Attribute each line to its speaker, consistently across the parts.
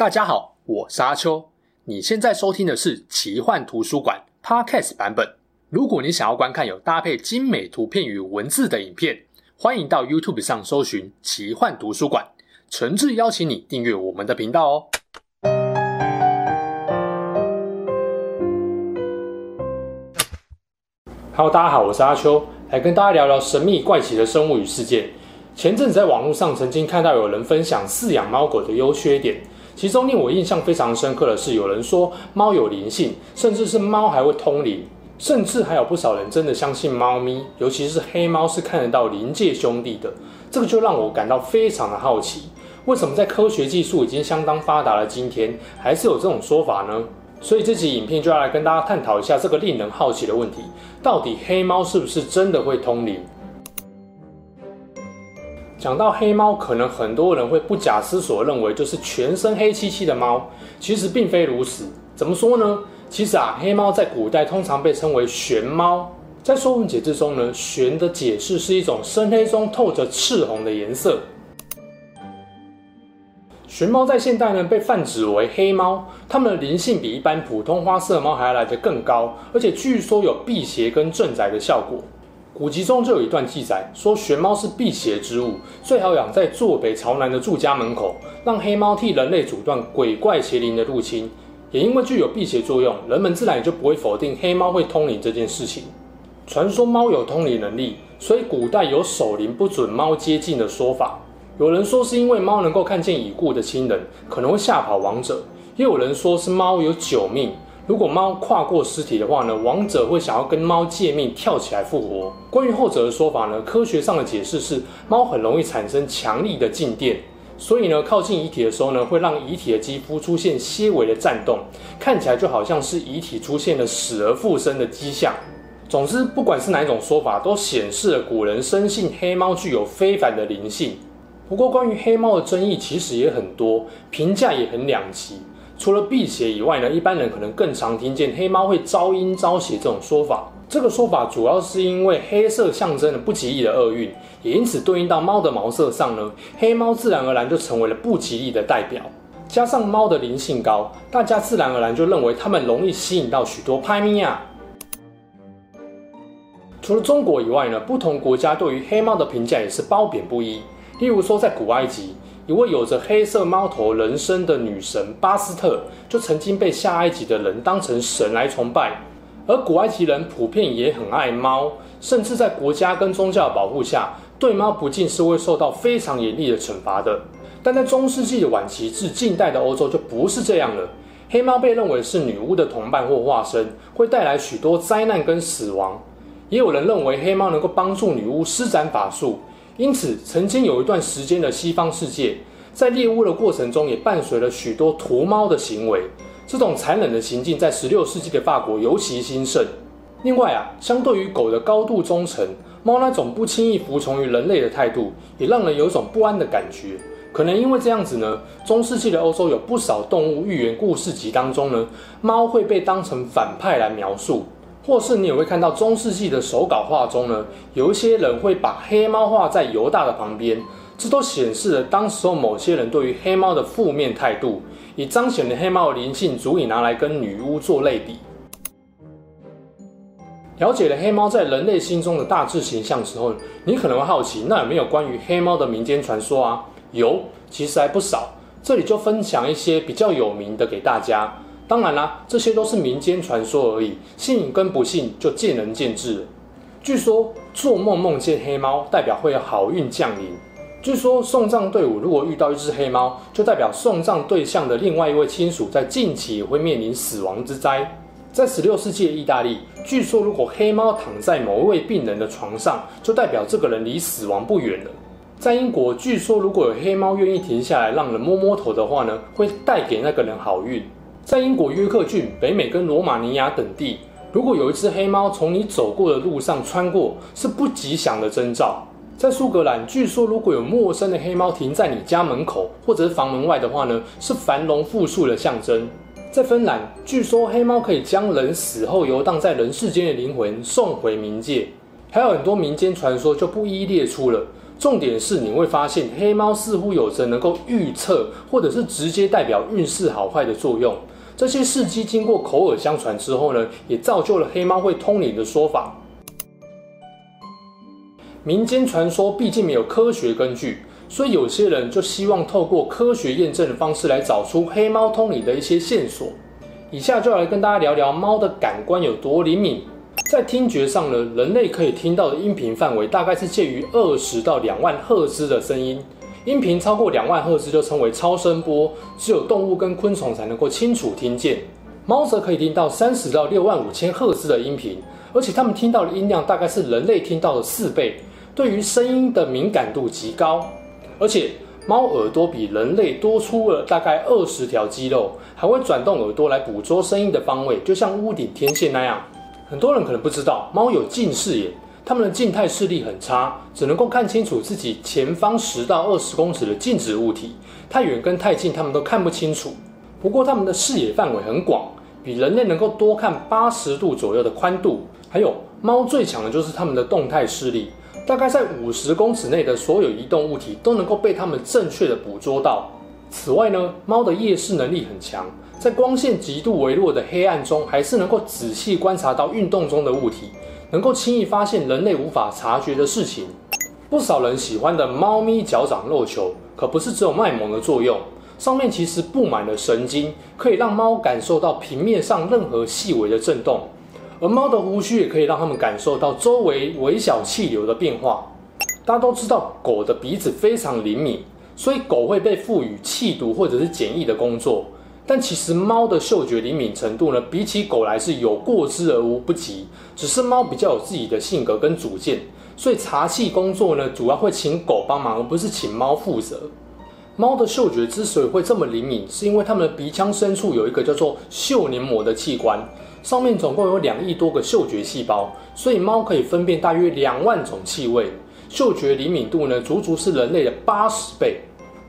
Speaker 1: 大家好，我是阿秋。你现在收听的是奇幻图书馆 Podcast 版本。如果你想要观看有搭配精美图片与文字的影片，欢迎到 YouTube 上搜寻奇幻图书馆。诚挚邀请你订阅我们的频道哦。Hello，大家好，我是阿秋，来跟大家聊聊神秘怪奇的生物与事件。前阵子在网络上曾经看到有人分享饲养猫狗的优缺点。其中令我印象非常深刻的是，有人说猫有灵性，甚至是猫还会通灵，甚至还有不少人真的相信猫咪，尤其是黑猫是看得到灵界兄弟的。这个就让我感到非常的好奇，为什么在科学技术已经相当发达的今天，还是有这种说法呢？所以这集影片就要来跟大家探讨一下这个令人好奇的问题：到底黑猫是不是真的会通灵？讲到黑猫，可能很多人会不假思索认为就是全身黑漆漆的猫，其实并非如此。怎么说呢？其实啊，黑猫在古代通常被称为玄猫。在《说文解字》中呢，玄的解释是一种深黑中透着赤红的颜色。玄猫在现代呢被泛指为黑猫，它们的灵性比一般普通花色猫还要来得更高，而且据说有辟邪跟镇宅的效果。古籍中就有一段记载，说玄猫是辟邪之物，最好养在坐北朝南的住家门口，让黑猫替人类阻断鬼怪邪灵的入侵。也因为具有辟邪作用，人们自然也就不会否定黑猫会通灵这件事情。传说猫有通灵能力，所以古代有守灵不准猫接近的说法。有人说是因为猫能够看见已故的亲人，可能会吓跑亡者；也有人说是猫有九命。如果猫跨过尸体的话呢，亡者会想要跟猫借命，跳起来复活。关于后者的说法呢，科学上的解释是猫很容易产生强力的静电，所以呢，靠近遗体的时候呢，会让遗体的肌肤出现些微的颤动，看起来就好像是遗体出现了死而复生的迹象。总之，不管是哪一种说法，都显示了古人深信黑猫具有非凡的灵性。不过，关于黑猫的争议其实也很多，评价也很两极。除了辟邪以外呢，一般人可能更常听见黑猫会招阴招邪这种说法。这个说法主要是因为黑色象征了不吉利的厄运，也因此对应到猫的毛色上呢，黑猫自然而然就成为了不吉利的代表。加上猫的灵性高，大家自然而然就认为它们容易吸引到许多拍咪啊。除了中国以外呢，不同国家对于黑猫的评价也是褒贬不一。例如说，在古埃及。一位有着黑色猫头人身的女神巴斯特，就曾经被下埃及的人当成神来崇拜。而古埃及人普遍也很爱猫，甚至在国家跟宗教的保护下，对猫不敬是会受到非常严厉的惩罚的。但在中世纪的晚期至近代的欧洲就不是这样了。黑猫被认为是女巫的同伴或化身，会带来许多灾难跟死亡。也有人认为黑猫能够帮助女巫施展法术。因此，曾经有一段时间的西方世界，在猎物的过程中，也伴随了许多屠猫的行为。这种残忍的行径在16世纪的法国尤其兴盛。另外啊，相对于狗的高度忠诚，猫那种不轻易服从于人类的态度，也让人有一种不安的感觉。可能因为这样子呢，中世纪的欧洲有不少动物寓言故事集当中呢，猫会被当成反派来描述。或是你也会看到中世纪的手稿画中呢，有一些人会把黑猫画在犹大的旁边，这都显示了当时候某些人对于黑猫的负面态度，也彰显了黑猫的灵性足以拿来跟女巫做类比。了解了黑猫在人类心中的大致形象之后，你可能会好奇，那有没有关于黑猫的民间传说啊？有，其实还不少，这里就分享一些比较有名的给大家。当然啦，这些都是民间传说而已，信跟不信就见仁见智了。据说做梦梦见黑猫，代表会有好运降临。据说送葬队伍如果遇到一只黑猫，就代表送葬对象的另外一位亲属在近期也会面临死亡之灾。在十六世纪的意大利，据说如果黑猫躺在某一位病人的床上，就代表这个人离死亡不远了。在英国，据说如果有黑猫愿意停下来让人摸摸头的话呢，会带给那个人好运。在英国约克郡、北美跟罗马尼亚等地，如果有一只黑猫从你走过的路上穿过，是不吉祥的征兆。在苏格兰，据说如果有陌生的黑猫停在你家门口或者是房门外的话呢，是繁荣富庶的象征。在芬兰，据说黑猫可以将人死后游荡在人世间的灵魂送回冥界。还有很多民间传说就不一一列出了。重点是你会发现，黑猫似乎有着能够预测或者是直接代表运势好坏的作用。这些事迹经过口耳相传之后呢，也造就了黑猫会通灵的说法。民间传说毕竟没有科学根据，所以有些人就希望透过科学验证的方式来找出黑猫通灵的一些线索。以下就来跟大家聊聊猫的感官有多灵敏。在听觉上呢，人类可以听到的音频范围大概是介于二十到两万赫兹的声音，音频超过两万赫兹就称为超声波，只有动物跟昆虫才能够清楚听见。猫则可以听到三十到六万五千赫兹的音频，而且它们听到的音量大概是人类听到的四倍，对于声音的敏感度极高。而且猫耳朵比人类多出了大概二十条肌肉，还会转动耳朵来捕捉声音的方位，就像屋顶天线那样。很多人可能不知道，猫有近视眼，它们的静态视力很差，只能够看清楚自己前方十到二十公尺的静止物体，太远跟太近它们都看不清楚。不过它们的视野范围很广，比人类能够多看八十度左右的宽度。还有，猫最强的就是它们的动态视力，大概在五十公尺内的所有移动物体都能够被它们正确的捕捉到。此外呢，猫的夜视能力很强。在光线极度微弱的黑暗中，还是能够仔细观察到运动中的物体，能够轻易发现人类无法察觉的事情。不少人喜欢的猫咪脚掌肉球，可不是只有卖萌的作用，上面其实布满了神经，可以让猫感受到平面上任何细微的震动。而猫的胡须也可以让它们感受到周围微小气流的变化。大家都知道，狗的鼻子非常灵敏，所以狗会被赋予气毒或者是检疫的工作。但其实猫的嗅觉灵敏程度呢，比起狗来是有过之而无不及。只是猫比较有自己的性格跟主见，所以查缉工作呢，主要会请狗帮忙，而不是请猫负责。猫的嗅觉之所以会这么灵敏，是因为它们的鼻腔深处有一个叫做嗅黏膜的器官，上面总共有两亿多个嗅觉细胞，所以猫可以分辨大约两万种气味，嗅觉灵敏度呢，足足是人类的八十倍。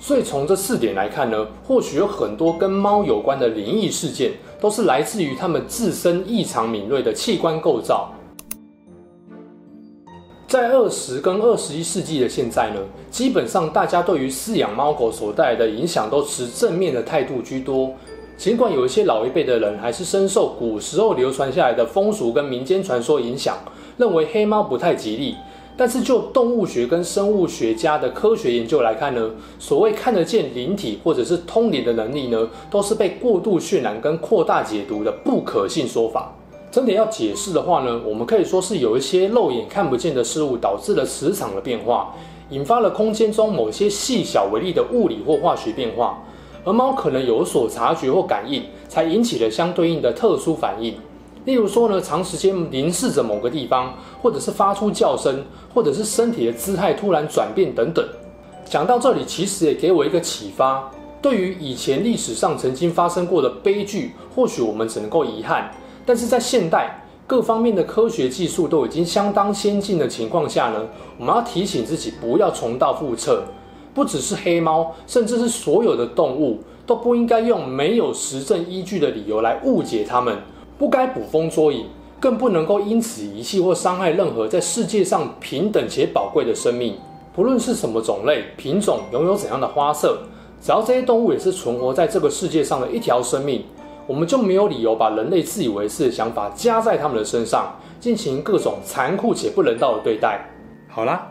Speaker 1: 所以从这四点来看呢，或许有很多跟猫有关的灵异事件，都是来自于它们自身异常敏锐的器官构造。在二十跟二十一世纪的现在呢，基本上大家对于饲养猫狗所带来的影响都持正面的态度居多。尽管有一些老一辈的人还是深受古时候流传下来的风俗跟民间传说影响，认为黑猫不太吉利。但是就动物学跟生物学家的科学研究来看呢，所谓看得见灵体或者是通灵的能力呢，都是被过度渲染跟扩大解读的不可信说法。真的要解释的话呢，我们可以说是有一些肉眼看不见的事物导致了磁场的变化，引发了空间中某些细小微粒的物理或化学变化，而猫可能有所察觉或感应，才引起了相对应的特殊反应。例如说呢，长时间凝视着某个地方，或者是发出叫声，或者是身体的姿态突然转变等等。讲到这里，其实也给我一个启发：对于以前历史上曾经发生过的悲剧，或许我们只能够遗憾；但是在现代各方面的科学技术都已经相当先进的情况下呢，我们要提醒自己不要重蹈覆辙。不只是黑猫，甚至是所有的动物，都不应该用没有实证依据的理由来误解它们。不该捕风捉影，更不能够因此遗弃或伤害任何在世界上平等且宝贵的生命。不论是什么种类、品种，拥有怎样的花色，只要这些动物也是存活在这个世界上的一条生命，我们就没有理由把人类自以为是的想法加在他们的身上，进行各种残酷且不人道的对待。好啦，